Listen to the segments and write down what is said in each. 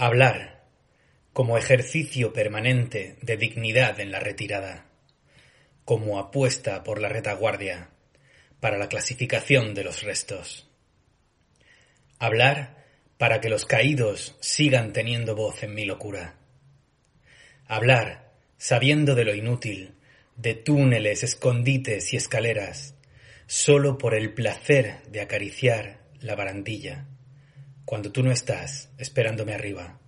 Hablar como ejercicio permanente de dignidad en la retirada, como apuesta por la retaguardia para la clasificación de los restos. Hablar para que los caídos sigan teniendo voz en mi locura. Hablar sabiendo de lo inútil, de túneles, escondites y escaleras, solo por el placer de acariciar la barandilla cuando tú no estás esperándome arriba,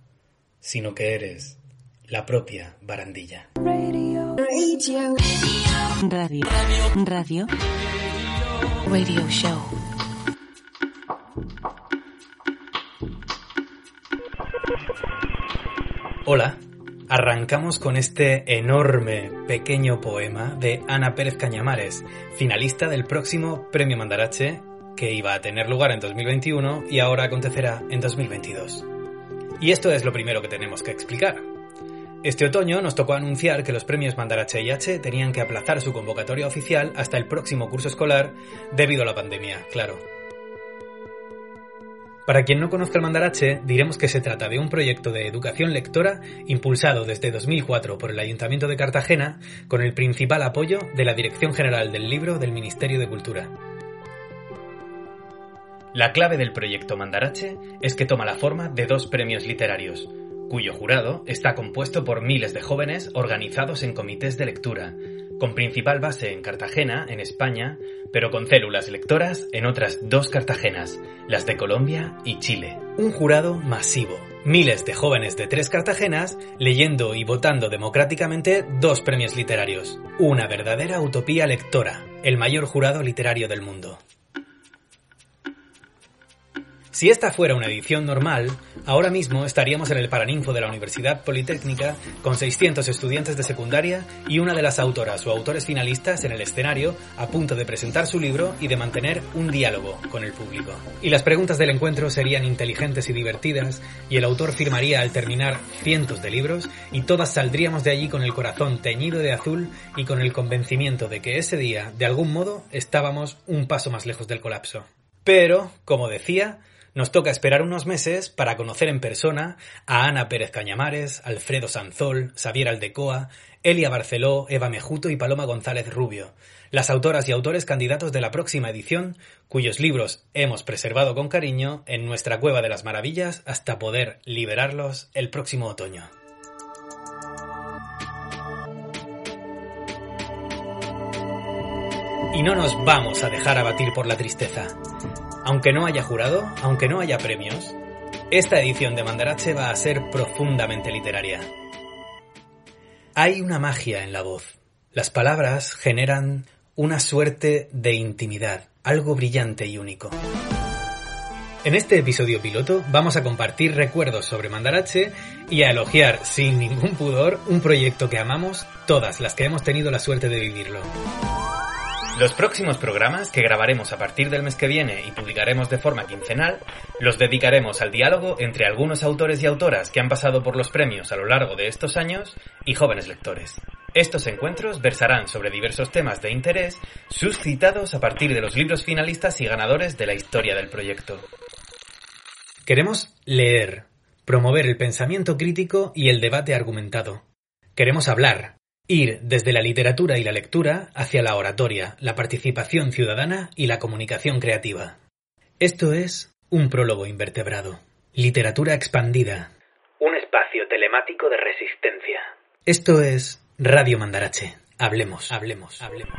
sino que eres la propia barandilla. Radio. Radio. Radio. Radio Show. Hola, arrancamos con este enorme pequeño poema de Ana Pérez Cañamares, finalista del próximo Premio Mandarache que iba a tener lugar en 2021 y ahora acontecerá en 2022. Y esto es lo primero que tenemos que explicar. Este otoño nos tocó anunciar que los premios Mandarache H tenían que aplazar su convocatoria oficial hasta el próximo curso escolar debido a la pandemia, claro. Para quien no conozca el Mandarache, diremos que se trata de un proyecto de educación lectora impulsado desde 2004 por el Ayuntamiento de Cartagena con el principal apoyo de la Dirección General del Libro del Ministerio de Cultura. La clave del proyecto Mandarache es que toma la forma de dos premios literarios, cuyo jurado está compuesto por miles de jóvenes organizados en comités de lectura, con principal base en Cartagena, en España, pero con células lectoras en otras dos Cartagenas, las de Colombia y Chile. Un jurado masivo, miles de jóvenes de tres Cartagenas leyendo y votando democráticamente dos premios literarios, una verdadera utopía lectora, el mayor jurado literario del mundo. Si esta fuera una edición normal, ahora mismo estaríamos en el Paraninfo de la Universidad Politécnica con 600 estudiantes de secundaria y una de las autoras o autores finalistas en el escenario a punto de presentar su libro y de mantener un diálogo con el público. Y las preguntas del encuentro serían inteligentes y divertidas y el autor firmaría al terminar cientos de libros y todas saldríamos de allí con el corazón teñido de azul y con el convencimiento de que ese día, de algún modo, estábamos un paso más lejos del colapso. Pero, como decía, nos toca esperar unos meses para conocer en persona a Ana Pérez Cañamares, Alfredo Sanzol, Xavier Aldecoa, Elia Barceló, Eva Mejuto y Paloma González Rubio, las autoras y autores candidatos de la próxima edición, cuyos libros hemos preservado con cariño en nuestra Cueva de las Maravillas hasta poder liberarlos el próximo otoño. Y no nos vamos a dejar abatir por la tristeza. Aunque no haya jurado, aunque no haya premios, esta edición de Mandarache va a ser profundamente literaria. Hay una magia en la voz. Las palabras generan una suerte de intimidad, algo brillante y único. En este episodio piloto vamos a compartir recuerdos sobre Mandarache y a elogiar sin ningún pudor un proyecto que amamos todas las que hemos tenido la suerte de vivirlo. Los próximos programas que grabaremos a partir del mes que viene y publicaremos de forma quincenal los dedicaremos al diálogo entre algunos autores y autoras que han pasado por los premios a lo largo de estos años y jóvenes lectores. Estos encuentros versarán sobre diversos temas de interés suscitados a partir de los libros finalistas y ganadores de la historia del proyecto. Queremos leer, promover el pensamiento crítico y el debate argumentado. Queremos hablar, Ir desde la literatura y la lectura hacia la oratoria, la participación ciudadana y la comunicación creativa. Esto es un prólogo invertebrado. Literatura expandida. Un espacio telemático de resistencia. Esto es Radio Mandarache. Hablemos, hablemos, hablemos.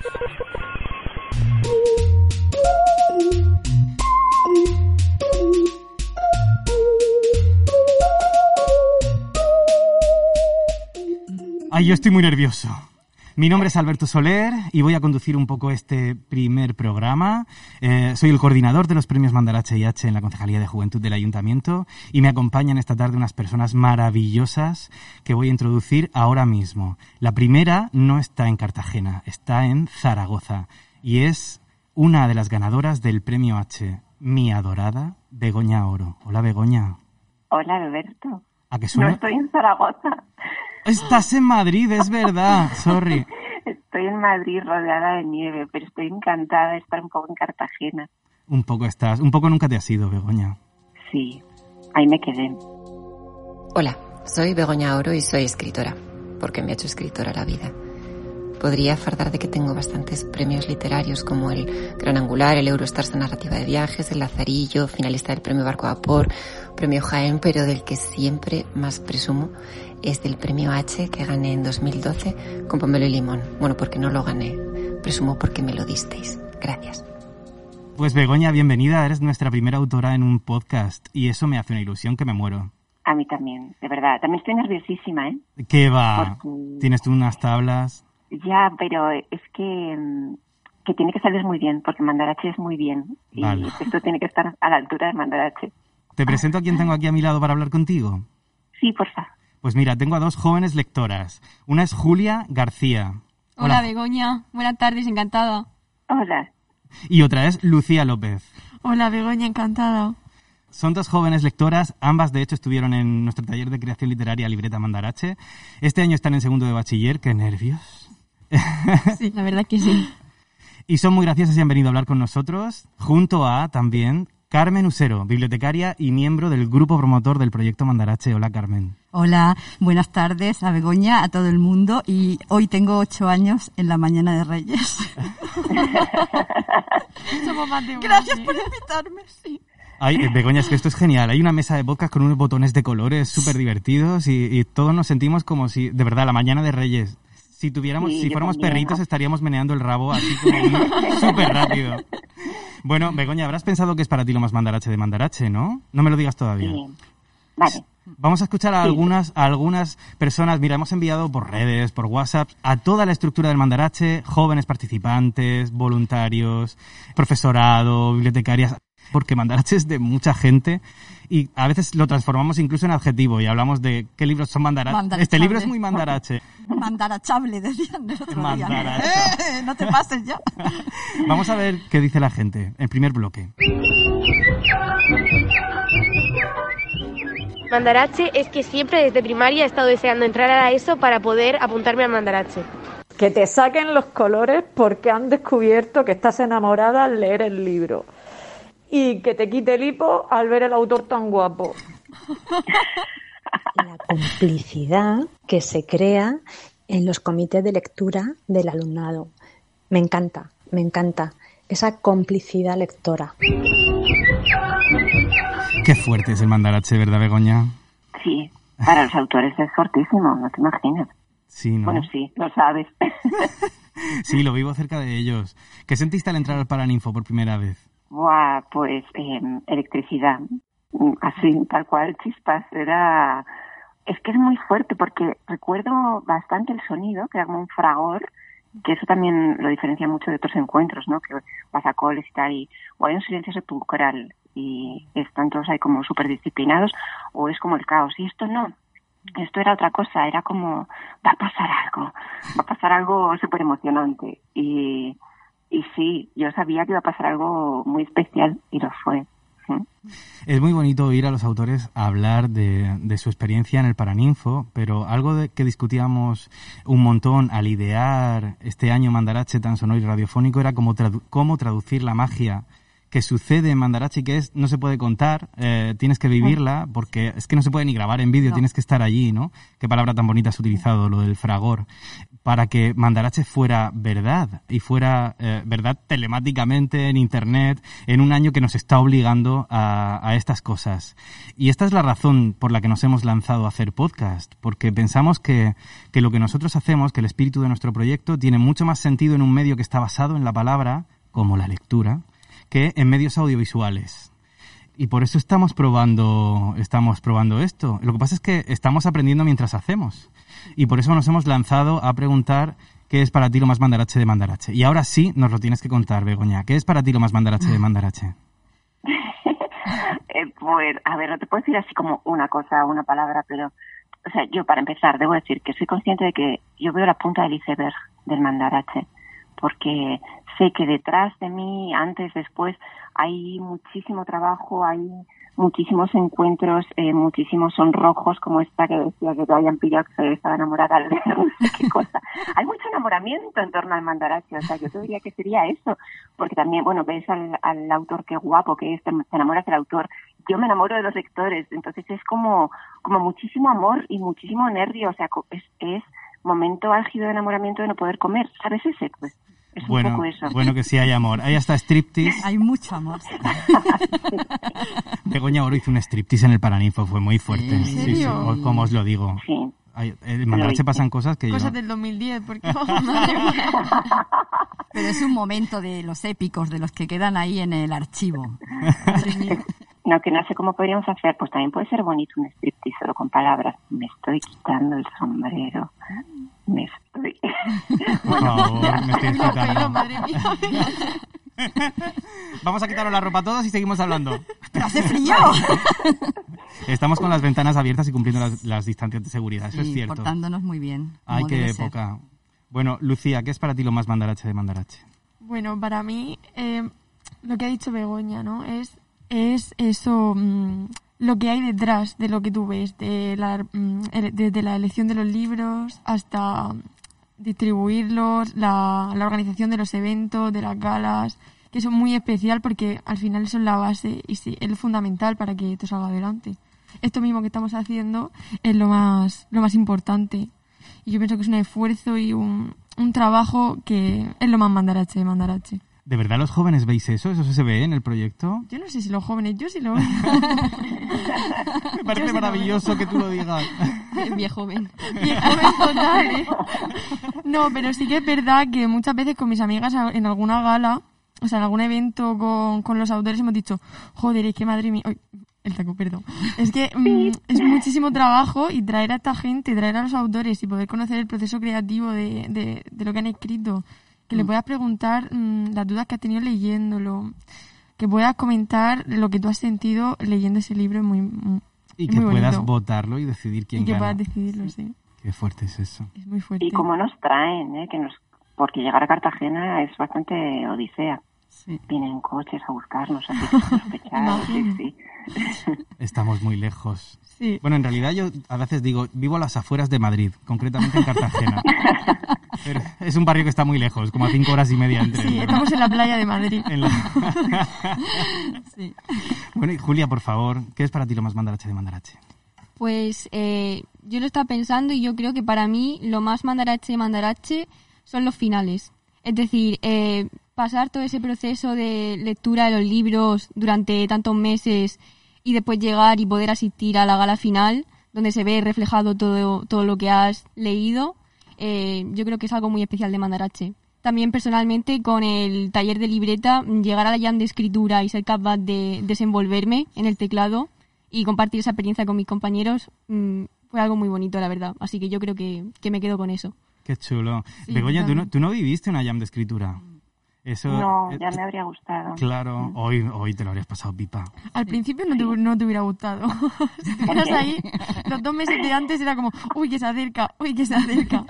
Ay, yo estoy muy nervioso. Mi nombre es Alberto Soler y voy a conducir un poco este primer programa. Eh, soy el coordinador de los premios Mandarache y H en la Concejalía de Juventud del Ayuntamiento y me acompañan esta tarde unas personas maravillosas que voy a introducir ahora mismo. La primera no está en Cartagena, está en Zaragoza y es una de las ganadoras del premio H, mi adorada Begoña Oro. Hola Begoña. Hola Alberto. ¿A qué No suena? estoy en Zaragoza. Estás en Madrid, es verdad. Sorry. Estoy en Madrid rodeada de nieve, pero estoy encantada de estar un poco en Cartagena. Un poco estás, un poco nunca te has ido, Begoña. Sí, ahí me quedé. Hola, soy Begoña Oro y soy escritora, porque me ha hecho escritora la vida. Podría fardar de que tengo bastantes premios literarios como el Gran Angular, el Eurostars de Narrativa de Viajes, el Lazarillo, finalista del Premio Barco a Vapor, Premio Jaén, pero del que siempre más presumo es del Premio H que gané en 2012 con Pomelo y Limón. Bueno, porque no lo gané, presumo porque me lo disteis. Gracias. Pues Begoña, bienvenida, eres nuestra primera autora en un podcast y eso me hace una ilusión que me muero. A mí también, de verdad. También estoy nerviosísima, ¿eh? ¿Qué va? Porque- Tienes tú unas tablas. Ya, pero es que, mm, que tiene que salir muy bien, porque Mandarache es muy bien. Y Vale. esto tiene que estar a la altura de Mandarache. Te presento a quien tengo aquí a mi lado para hablar contigo. Sí, porfa. Pues mira, tengo a dos jóvenes lectoras. Una es Julia García. Hola, Begoña. Buenas tardes, encantada. Hola. Y otra es Lucía López. Hola, Begoña, encantada. Son dos jóvenes lectoras, ambas de hecho estuvieron en nuestro taller de creación literaria Libreta Mandarache. Este año están en segundo de bachiller, qué nervios. Sí, la verdad que sí. Y son muy graciosas y han venido a hablar con nosotros, junto a también Carmen Usero, bibliotecaria y miembro del grupo promotor del proyecto Mandarache. Hola Carmen. Hola, buenas tardes a Begoña, a todo el mundo y hoy tengo ocho años en la mañana de Reyes. Somos más de Gracias sí. por invitarme, sí. Ay, eh, Begoña, es que esto es genial. Hay una mesa de podcast con unos botones de colores súper divertidos y, y todos nos sentimos como si, de verdad, la mañana de Reyes. Si tuviéramos, Sí, si fuéramos también. perritos estaríamos meneando el rabo así como súper rápido. Bueno, Begoña, habrás pensado que es para ti lo más mandarache de mandarache, ¿no? No me lo digas todavía. Sí. Vale. Vamos a escuchar a algunas, a algunas personas. Mira, hemos enviado por redes, por WhatsApp, a toda la estructura del Mandarache, jóvenes participantes, voluntarios, profesorado, bibliotecarias, porque Mandarache es de mucha gente y a veces lo transformamos incluso en adjetivo y hablamos de qué libros son Mandarache. Mandarachable. Este libro es muy Mandarache. Mandarachable, decían el otro día. Eh, no te pases ya. Vamos a ver qué dice la gente. El primer bloque. Mandarache es que siempre desde primaria he estado deseando entrar a la ESO para poder apuntarme al Mandarache. que te saquen los colores porque han descubierto que estás enamorada al leer el libro. Y que te quite el hipo al ver el autor tan guapo. la complicidad que se crea en los comités de lectura del alumnado. Me encanta, me encanta esa complicidad lectora. Qué fuerte es el Mandarache, ¿verdad, Begoña? Sí, para los autores es fortísimo, no te imaginas. Sí, ¿no? Bueno, sí, lo sabes. Sí, lo vivo cerca de ellos. ¿Qué sentiste al entrar al Paraninfo por primera vez? Buah, pues eh, electricidad, Mm, así, tal cual, chispas, era... Es que es muy fuerte porque recuerdo bastante el sonido, que era como un fragor, que eso también lo diferencia mucho de otros encuentros, ¿no? Que vas a coles y tal, y o hay un silencio sepulcral y están todos ahí como súper disciplinados, o es como el caos. Y esto no, esto era otra cosa, era como, va a pasar algo, va a pasar algo súper emocionante. Y, y sí, yo sabía que iba a pasar algo muy especial y lo fue. ¿Mm? Es muy bonito oír a los autores hablar de, de su experiencia en el Paraninfo, pero algo de que discutíamos un montón al idear este año Mandarache tan sonoro y radiofónico era cómo, cómo traducir la magia que sucede en Mandarache y que es, no se puede contar, eh, tienes que vivirla, porque es que no se puede ni grabar en vídeo, No. tienes que estar allí, ¿no? Qué palabra tan bonita has utilizado, lo del fragor, para que Mandarache fuera verdad, y fuera eh, verdad telemáticamente, en Internet, en un año que nos está obligando a, a estas cosas. Y esta es la razón por la que nos hemos lanzado a hacer podcast, porque pensamos que, que lo que nosotros hacemos, que el espíritu de nuestro proyecto, tiene mucho más sentido en un medio que está basado en la palabra, como la lectura, que en medios audiovisuales. Y por eso estamos probando, estamos probando esto. Lo que pasa es que estamos aprendiendo mientras hacemos. Y por eso nos hemos lanzado a preguntar ¿qué es para ti lo más mandarache de mandarache? Y ahora sí nos lo tienes que contar, Begoña. ¿Qué es para ti lo más mandarache de mandarache? Eh, pues, a ver, no te puedo decir así como una cosa, una palabra, pero, o sea, yo para empezar debo decir que soy consciente de que yo veo la punta del iceberg del mandarache, porque sé que detrás de mí, antes, después, hay muchísimo trabajo, hay muchísimos encuentros, eh, muchísimos sonrojos, como esta que decía que Ryan Pirac se estaba enamorada de no sé qué cosa. Hay mucho enamoramiento en torno al mandarache, o sea, yo te diría que sería eso, porque también, bueno, ves al, al autor qué guapo que es, te, enamoras del autor, yo me enamoro de los lectores, entonces es como, como muchísimo amor y muchísimo nervio, o sea, es, es momento álgido de enamoramiento de no poder comer, ¿sabes ese? Pues es un Bueno, poco eso. bueno que sí hay amor. Ahí está striptease. Hay mucho amor. Begoña Oro hizo un striptease en el Paraninfo, fue muy fuerte. ¿En Sí, sí, serio? o- como os lo digo. Sí. Ay, En Mandarache pasan cosas que yo... Cosas del 2010, porque... madre mía. Pero es un momento de los épicos, de los que quedan ahí en el archivo. No, que no sé cómo podríamos hacer. Pues también puede ser bonito un striptease solo con palabras. Me estoy quitando el sombrero. Me estoy... Por favor, me estoy excitando. madre mía. Vamos a quitarnos la ropa a todos y seguimos hablando. ¡Pero hace frío! Estamos con las ventanas abiertas y cumpliendo las, las distancias de seguridad, eso es cierto. portándonos muy bien. Ay, qué ser. época. Bueno, Lucía, ¿qué es para ti lo más mandarache de mandarache? Bueno, para mí, eh, lo que ha dicho Begoña, ¿no? Es, es eso, mm, lo que hay detrás de lo que tú ves, de la, mm, desde la elección de los libros hasta distribuirlos, la, la organización de los eventos, de las galas, que es muy especial porque al final es la base y sí, es lo fundamental para que esto salga adelante. Esto mismo que estamos haciendo es lo más, lo más importante. Y yo pienso que es un esfuerzo y un, un trabajo que es lo más mandarache de mandarache. ¿De verdad los jóvenes veis eso? ¿Eso se ve en el proyecto? Yo no sé si los jóvenes, yo sí lo veo. Me parece maravilloso que tú lo digas. Viejo joven. Viejo joven total, ¿eh? No, pero sí que es verdad que muchas veces con mis amigas en alguna gala, o sea, en algún evento con, con los autores hemos dicho, joder, es que madre mía... Uy, el taco, perdón. Es que mm, es muchísimo trabajo y traer a esta gente, traer a los autores y poder conocer el proceso creativo de, de, de lo que han escrito. Que le puedas preguntar mm, las dudas que has tenido leyéndolo. Que puedas comentar lo que tú has sentido leyendo ese libro. Es muy, mm, Y que muy puedas bonito. votarlo y decidir quién Y que gana. puedas decidirlo, sí. Qué fuerte es eso. Es muy fuerte. Y cómo nos traen, ¿eh? Que nos... Porque llegar a Cartagena es bastante odisea. Vienen coches a buscarnos, así sospechados, sí, sí. Estamos muy lejos. Sí. Bueno, en realidad yo a veces digo, vivo a las afueras de Madrid, concretamente en Cartagena. Pero es un barrio que está muy lejos, como a cinco horas y media entre. Sí, estamos en la playa de Madrid. En la- Bueno, y Julia, por favor, ¿qué es para ti lo más mandarache de mandarache? Pues eh, yo lo estaba pensando y yo creo que para mí lo más mandarache mandarache son los finales. Es decir, eh, pasar todo ese proceso de lectura de los libros durante tantos meses y después llegar y poder asistir a la gala final, donde se ve reflejado todo, todo lo que has leído, eh, yo creo que es algo muy especial de Mandarache. También personalmente con el taller de libreta, llegar a la jam de escritura y ser capaz de desenvolverme en el teclado y compartir esa experiencia con mis compañeros mm, fue algo muy bonito, la verdad. Así que yo creo que, que me quedo con eso. Qué chulo. Sí, Begoña, ¿tú no, tú no viviste una jam de escritura? Eso, No, eh, ya me habría gustado. Claro, hoy, hoy te lo habrías pasado pipa. Al principio no te, no te hubiera gustado. si estuvieras ahí, los dos meses de antes era como, uy, que se acerca, uy, que se acerca.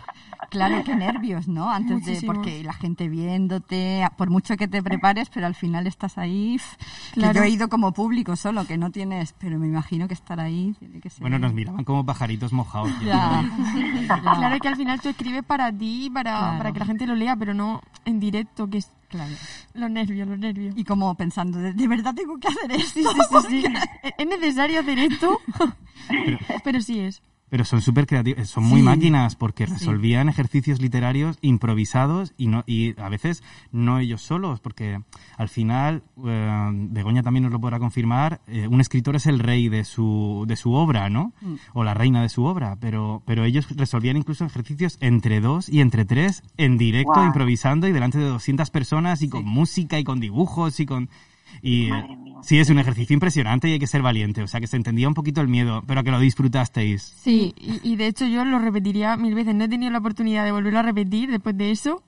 Claro, qué nervios, ¿no? Antes de, porque la gente viéndote, por mucho que te prepares, pero al final estás ahí. f- que Claro. yo he ido como público solo, que no tienes, pero me imagino que estar ahí tiene que ser. Bueno, nos miraban como pajaritos mojados. Ya. Claro que al final tú escribes para ti, para, Claro. para que la gente lo lea, pero no en directo, que es Claro. los nervios, los nervios. Y como pensando, de, de verdad tengo que hacer esto. Sí, sí, sí, sí. ¿Es- ¿Es necesario hacer esto? pero sí es. Pero son súper creativos, son muy Sí. máquinas porque Sí. resolvían ejercicios literarios improvisados y no y a veces no ellos solos, porque al final, eh, Begoña también nos lo podrá confirmar, eh, un escritor es el rey de su, de su obra, ¿no? Mm. O la reina de su obra, pero, pero ellos resolvían incluso ejercicios entre dos y entre tres en directo, improvisando y delante de 200 personas y con música y con dibujos y con... Y mía. sí, es un ejercicio impresionante y hay que ser valiente. O sea, que se entendía un poquito el miedo, pero que lo disfrutasteis. Sí, y, y de hecho yo lo repetiría mil veces. No he tenido la oportunidad de volverlo a repetir después de eso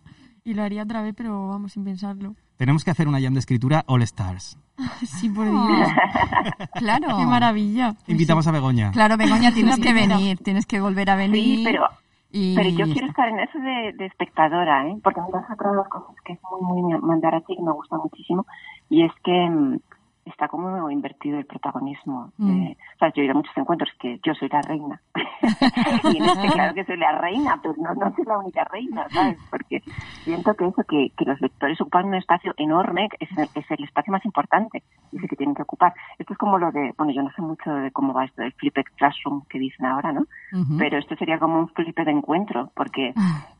y lo haría otra vez, pero vamos, sin pensarlo. Tenemos que hacer una jam de escritura All Stars. Sí, por Dios. Claro. Qué maravilla. Invitamos a Begoña. Claro, Begoña, tienes que venir, tienes que volver a venir. Sí, pero, y- pero yo quiero estar en eso de, de espectadora, ¿eh? Porque me pasa otra de las cosas que es muy, muy mandarache y que me gusta muchísimo, y es que mm, está como invertido el protagonismo. Mm. Eh, o sea, yo he ido a muchos encuentros que yo soy la reina. y en este, claro que soy la reina, pero no, no soy la única reina, ¿sabes? Porque siento que eso, que, que los lectores ocupan un espacio enorme, es el, es el espacio más importante, y es el que tienen que ocupar. Esto es como lo de, bueno, yo no sé mucho de cómo va esto del flipped classroom que dicen ahora, ¿no? Pero esto sería como un flipe de encuentro, porque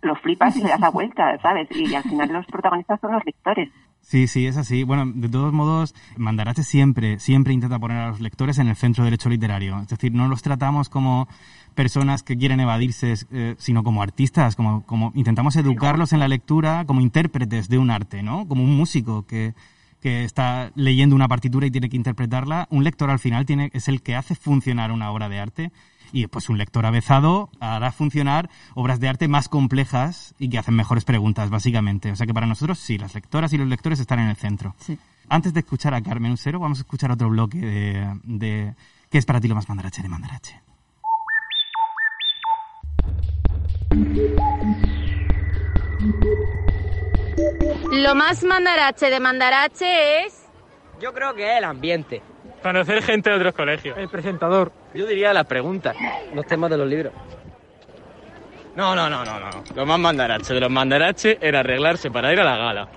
lo flipas y le das la vuelta, ¿sabes? Y al final los protagonistas son los lectores. Sí, sí, es así. Bueno, de todos modos, Mandarache siempre, siempre intenta poner a los lectores en el centro del hecho literario. Es decir, no los tratamos como personas que quieren evadirse, eh, sino como artistas, como, como intentamos educarlos en la lectura como intérpretes de un arte, ¿no? Como un músico que, que está leyendo una partitura y tiene que interpretarla. Un lector al final tiene, es el que hace funcionar una obra de arte. Y pues un lector avezado hará funcionar obras de arte más complejas y que hacen mejores preguntas, básicamente. O sea que para nosotros sí, las lectoras y los lectores están en el centro. Sí. Antes de escuchar a Carmen Usero, vamos a escuchar otro bloque de, de ¿Qué es para ti lo más mandarache de mandarache? Lo más mandarache de mandarache es... Yo creo que es el ambiente. Conocer gente de otros colegios. El presentador. Yo diría las preguntas, los temas de los libros. No, no, no, no, no. Lo más mandarache de los mandaraches era arreglarse para ir a la gala.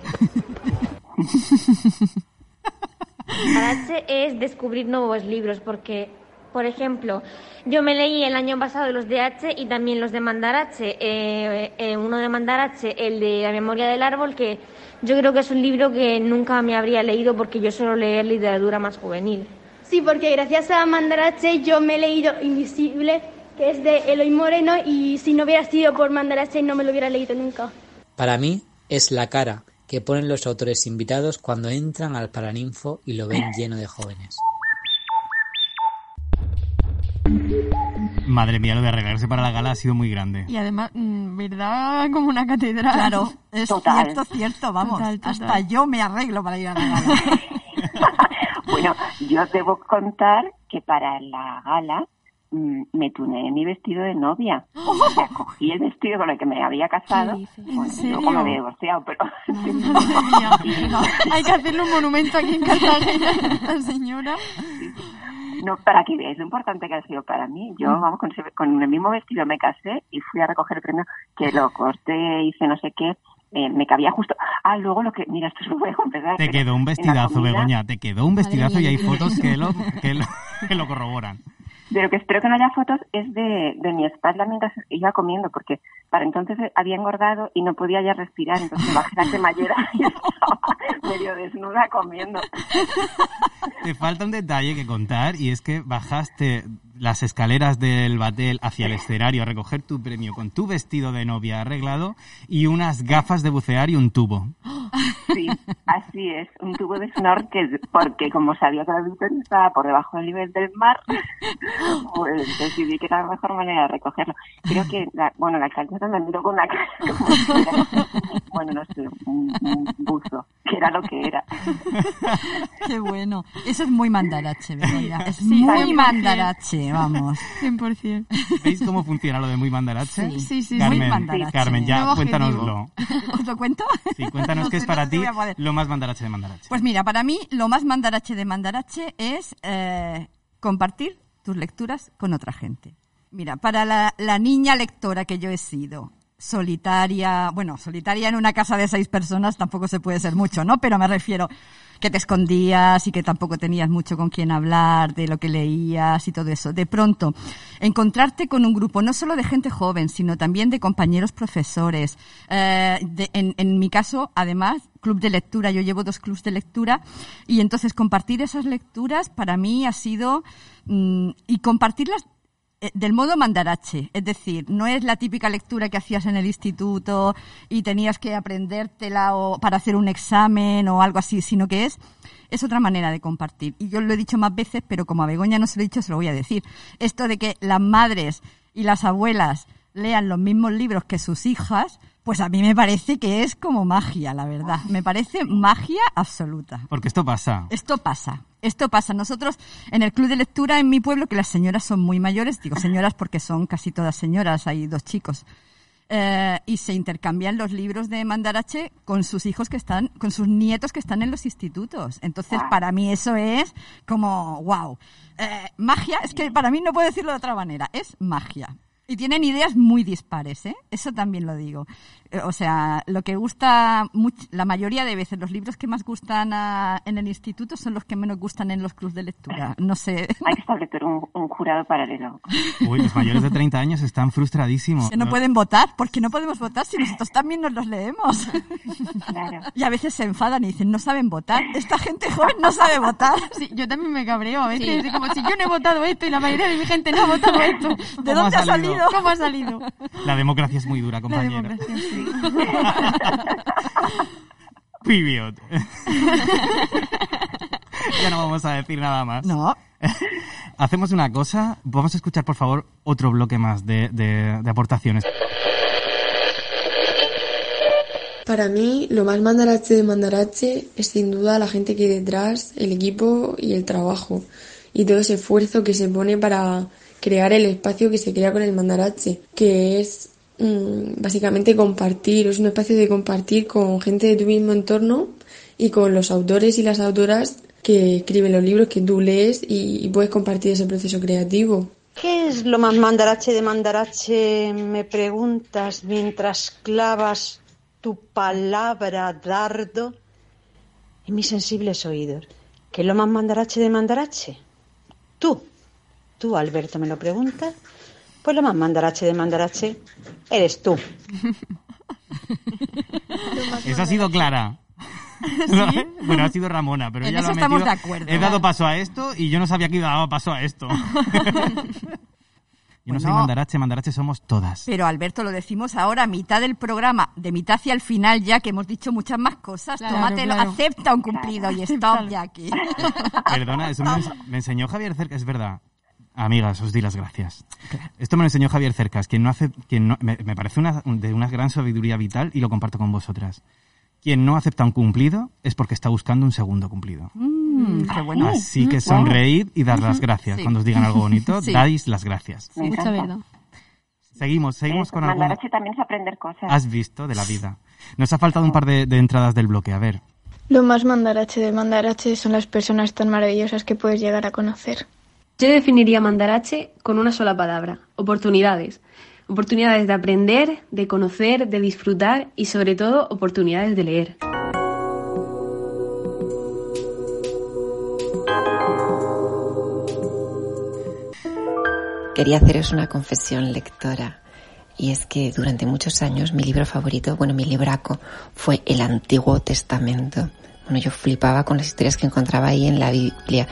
Mandarache es descubrir nuevos libros porque, por ejemplo, yo me leí el año pasado los de H y también los de Mandarache. Eh, eh, uno de Mandarache, el de La memoria del árbol, que yo creo que es un libro que nunca me habría leído porque yo suelo leer literatura más juvenil. Sí, porque gracias a Mandarache yo me he leído Invisible, que es de Eloy Moreno, y si no hubiera sido por Mandarache no me lo hubiera leído nunca. Para mí es la cara que ponen los autores invitados cuando entran al Paraninfo y lo ven lleno de jóvenes. Madre mía, lo de arreglarse para la gala ha sido muy grande. Y además, mm, ¿verdad? Como una catedral. Claro, es Total. cierto, cierto, vamos. Total, total. Hasta yo me arreglo para ir a la gala. Bueno, yo debo contar que para la gala mm, me tuneé mi vestido de novia. O sea, cogí el vestido con el que me había casado. Bueno, ¿En serio? luego me había divorciado, pero... Hay que hacerle un monumento aquí en Cartagena a esta señora. No, para que veáis lo importante que ha sido para mí. Yo, Mm. vamos, con, ese- con el mismo vestido me casé y fui a recoger el premio, que lo corté, hice no sé qué, eh, me cabía justo. Ah, luego lo que, mira, esto se lo voy a confesar. Te quedó un vestidazo, Begoña, te quedó un vestidazo y hay fotos que- que lo, que lo, que lo corroboran. De lo que espero que no haya fotos es de, de mi espalda mientras iba comiendo, porque para entonces había engordado y no podía ya respirar, entonces me bajé la cremallera y estaba medio desnuda comiendo. Te falta un detalle que contar y es que bajaste las escaleras del batel hacia el escenario a recoger tu premio con tu vestido de novia arreglado y unas gafas de bucear y un tubo. Sí, así es, un tubo de snorkel, porque como sabía que la Victoria estaba por debajo del nivel del mar, pues decidí que era la mejor manera de recogerlo. Creo que, la, bueno, la alcaldesa me miró con una cara como si fuera, bueno, no sé, un, un buzo, que era lo que era. Qué bueno. Eso es muy mandarache, Begoña. Es Sí, muy 100%. mandarache, vamos. 100%. ¿Veis cómo funciona lo de muy mandarache? Sí, sí, sí, Carmen, muy mandarache. Carmen, ya Nuevo cuéntanoslo. ¿Os lo cuento? Sí, cuéntanos No qué es para no ti lo más mandarache de mandarache. Pues mira, para mí lo más mandarache de mandarache es eh, compartir tus lecturas con otra gente. Mira, para la, la niña lectora que yo he sido, solitaria, bueno, solitaria en una casa de seis personas tampoco se puede ser mucho, ¿no? Pero me refiero que te escondías y que tampoco tenías mucho con quien hablar de lo que leías y todo eso. De pronto, encontrarte con un grupo no solo de gente joven, sino también de compañeros profesores. Eh, en, mi caso, además, club de lectura. Yo llevo dos clubs de lectura y entonces compartir esas lecturas para mí ha sido mm, y compartirlas del modo mandarache, es decir, no es la típica lectura que hacías en el instituto y tenías que aprendértela o para hacer un examen o algo así, sino que es es otra manera de compartir. Y yo lo he dicho más veces, pero como a Begoña no se lo he dicho, se lo voy a decir. Esto de que las madres y las abuelas lean los mismos libros que sus hijas, pues a mí me parece que es como magia, la verdad. Me parece magia absoluta. Porque esto pasa. Esto pasa. Esto pasa. Nosotros en el club de lectura en mi pueblo, que las señoras son muy mayores, digo señoras porque son casi todas señoras, hay dos chicos, eh, y se intercambian los libros de Mandarache con sus hijos que están, con sus nietos que están en los institutos. Entonces, para mí eso es como, wow. Eh, magia, es que para mí no puedo decirlo de otra manera, es magia. Y tienen ideas muy dispares, ¿eh? Eso también lo digo. Eh, O sea, lo que gusta, much- la mayoría de veces, los libros que más gustan a- en el instituto son los que menos gustan en los clubs de lectura. No sé. Hay que establecer un, un jurado paralelo. Uy, los mayores de 30 años están frustradísimos. Que no pueden votar. ¿Por qué no podemos votar si nosotros también nos los leemos? Y a veces se enfadan y dicen, no saben votar. Esta gente joven no sabe votar. Sí, yo también me cabreo a veces. Sí. Como si yo no he votado esto y la mayoría de mi gente no ha votado esto. ¿Cómo ¿De dónde ha ha salido? salido? ¿Cómo ha salido? La democracia es muy dura, La compañero. democracia, sí. Period. ya no vamos a decir nada más. No. Hacemos una cosa. Vamos a escuchar, por favor, otro bloque más de, de- de aportaciones. Para mí, lo más mandarache de mandarache es sin duda la gente que hay detrás, el equipo y el trabajo. Y todo ese esfuerzo que se pone para crear el espacio que se crea con el mandarache, que es básicamente compartir, es un espacio de compartir con gente de tu mismo entorno y con los autores y las autoras que escriben los libros que tú lees y, y puedes compartir ese proceso creativo. ¿Qué es lo más mandarache de mandarache? Me preguntas mientras clavas tu palabra dardo en mis sensibles oídos. ¿Qué es lo más mandarache de mandarache? Tú, tú, Alberto, me lo preguntas. Pues lo más mandarache de mandarache eres tú. Eso ha sido Clara. bueno, ha sido Ramona, pero En ella lo eso ha estamos metido. de acuerdo. He dado paso a esto y yo no sabía que daba paso a esto. yo no soy Bueno. mandarache, mandarache somos todas. Pero Alberto, lo decimos ahora, a mitad del programa, de mitad hacia el final ya, que hemos dicho muchas más cosas. Claro, Tómatelo, claro. acepta un cumplido y stop ya aquí. Perdona, eso me, ens- me enseñó Javier Cercas, es verdad. Amigas, os di las gracias. Esto me lo enseñó Javier Cercas, quien no hace, quien no, me, me parece una, de una gran sabiduría vital y lo comparto con vosotras. Quien no acepta un cumplido es porque está buscando un segundo cumplido. Mm, qué bueno. Así que Mm, sonreíd y dar las gracias. sí. Cuando os digan algo bonito, Sí. dais las gracias. Mucha verdad. Seguimos, seguimos con. Mandarache también es aprender cosas. Has visto de la vida. Nos ha faltado un par de, de entradas del bloque. A ver, Lo más mandarache de mandarache son las personas tan maravillosas que puedes llegar a conocer. Yo definiría mandarache con una sola palabra, oportunidades. Oportunidades de aprender, de conocer, de disfrutar y sobre todo oportunidades de leer. Quería haceros una confesión lectora. Y es que durante muchos años mi libro favorito, bueno, mi libraco, fue el Antiguo Testamento. Bueno, yo flipaba con las historias que encontraba ahí en la Biblia,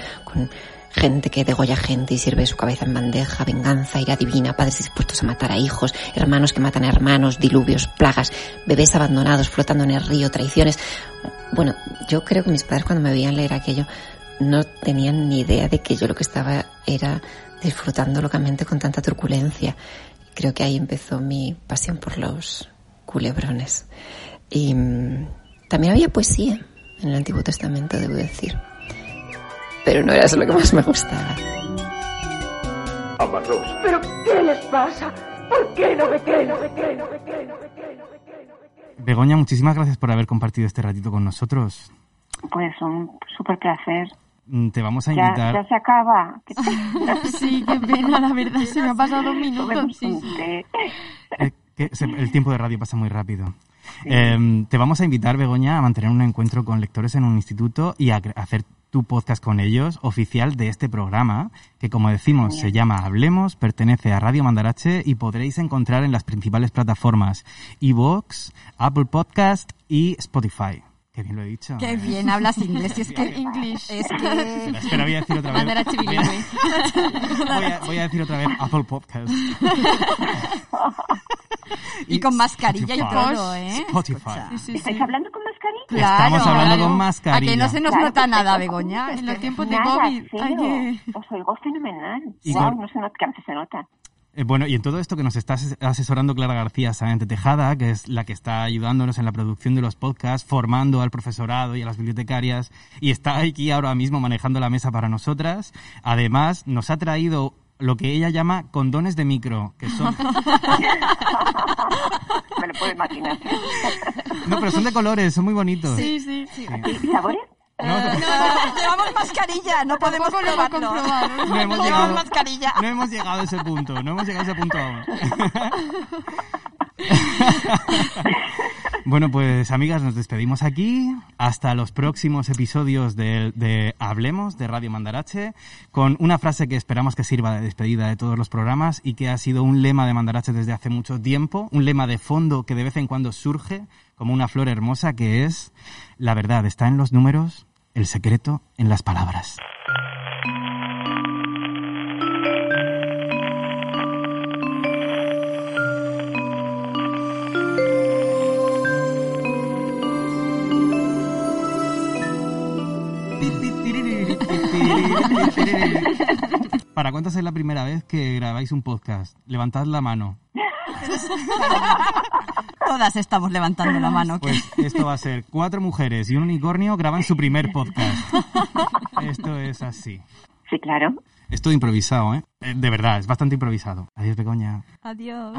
gente que degolla gente y sirve su cabeza en bandeja, venganza, ira divina, padres dispuestos a matar a hijos, hermanos que matan a hermanos, diluvios, plagas, bebés abandonados flotando en el río, traiciones. Bueno, yo creo que mis padres cuando me veían leer aquello no tenían ni idea de que yo lo que estaba era disfrutando locamente con tanta turbulencia. Creo que ahí empezó mi pasión por los culebrones. Y mm, también había poesía en el Antiguo Testamento, debo decir. Pero no era eso lo que más me gustaba. Ambas dos. ¿Pero qué les pasa? ¿Por qué no me creen? No me creen, no me creen, no me creen, no me creen. Begoña, muchísimas gracias por haber compartido este ratito con nosotros. Pues un súper placer. Mm, Te vamos a invitar. ya se acaba. ¿Qué Sí, qué pena, la verdad. Se me ha pasado dos minutos. Sí, sí. Eh, que se- el tiempo de radio pasa muy rápido. Eh, te vamos a invitar, Begoña, a mantener un encuentro con lectores en un instituto y a hacer tu podcast con ellos, oficial de este programa, que como decimos se llama Hablemos, pertenece a Radio Mandarache y podréis encontrar en las principales plataformas iVoox, Apple Podcast y Spotify. Qué bien lo he dicho. Qué bien hablas inglés. Es que English. Es que... Espera, voy a decir otra vez. Mandarache bilingüe. Voy a, voy a decir otra vez Apple Podcast. Y con mascarilla y Spotify. todo, ¿eh? Spotify. ¿Estáis hablando con mascarilla? Claro. Estamos hablando con mascarilla. A que no se nos Claro, nota nada, Begoña. En los tiempos de COVID que... Os oigo fenomenal. Y Wow, con- no se nota, que a veces se nota. Eh, bueno, y en todo esto que nos está ases- asesorando Clara García Sáenz Tejada, que es la que está ayudándonos en la producción de los podcasts, formando al profesorado y a las bibliotecarias, y está aquí ahora mismo manejando la mesa para nosotras. Además, nos ha traído lo que ella llama condones de micro, que son... Me lo puedo imaginar. No, pero son de colores, son muy bonitos. Sí, sí. ¿Y sabores? Llevamos mascarilla, no podemos Tampoco lo va a probarlo. comprobar, ¿no? No hemos, Llevamos llegado, mascarilla. no hemos llegado a ese punto, no hemos llegado a ese punto aún. Bueno, pues amigas, nos despedimos aquí. Hasta los próximos episodios de, Hablemos de Radio Mandarache, con una frase que esperamos que sirva de despedida de todos los programas y que ha sido un lema de Mandarache desde hace mucho tiempo, un lema de fondo que de vez en cuando surge como una flor hermosa que es la verdad está en los números, el secreto en las palabras. ¿Para cuántas es la primera vez que grabáis un podcast? Levantad la mano. Todas estamos levantando la mano. Pues esto va a ser cuatro mujeres y un unicornio graban su primer podcast. Esto es así. Sí, claro. Es todo improvisado, ¿eh? Eh, De verdad, es bastante improvisado. Adiós, Begoña. Adiós.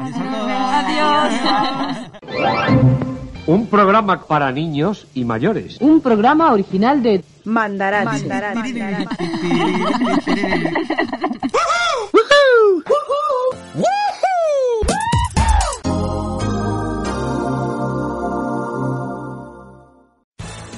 Adiós. Un programa para niños y mayores. Un programa original de Mandarache.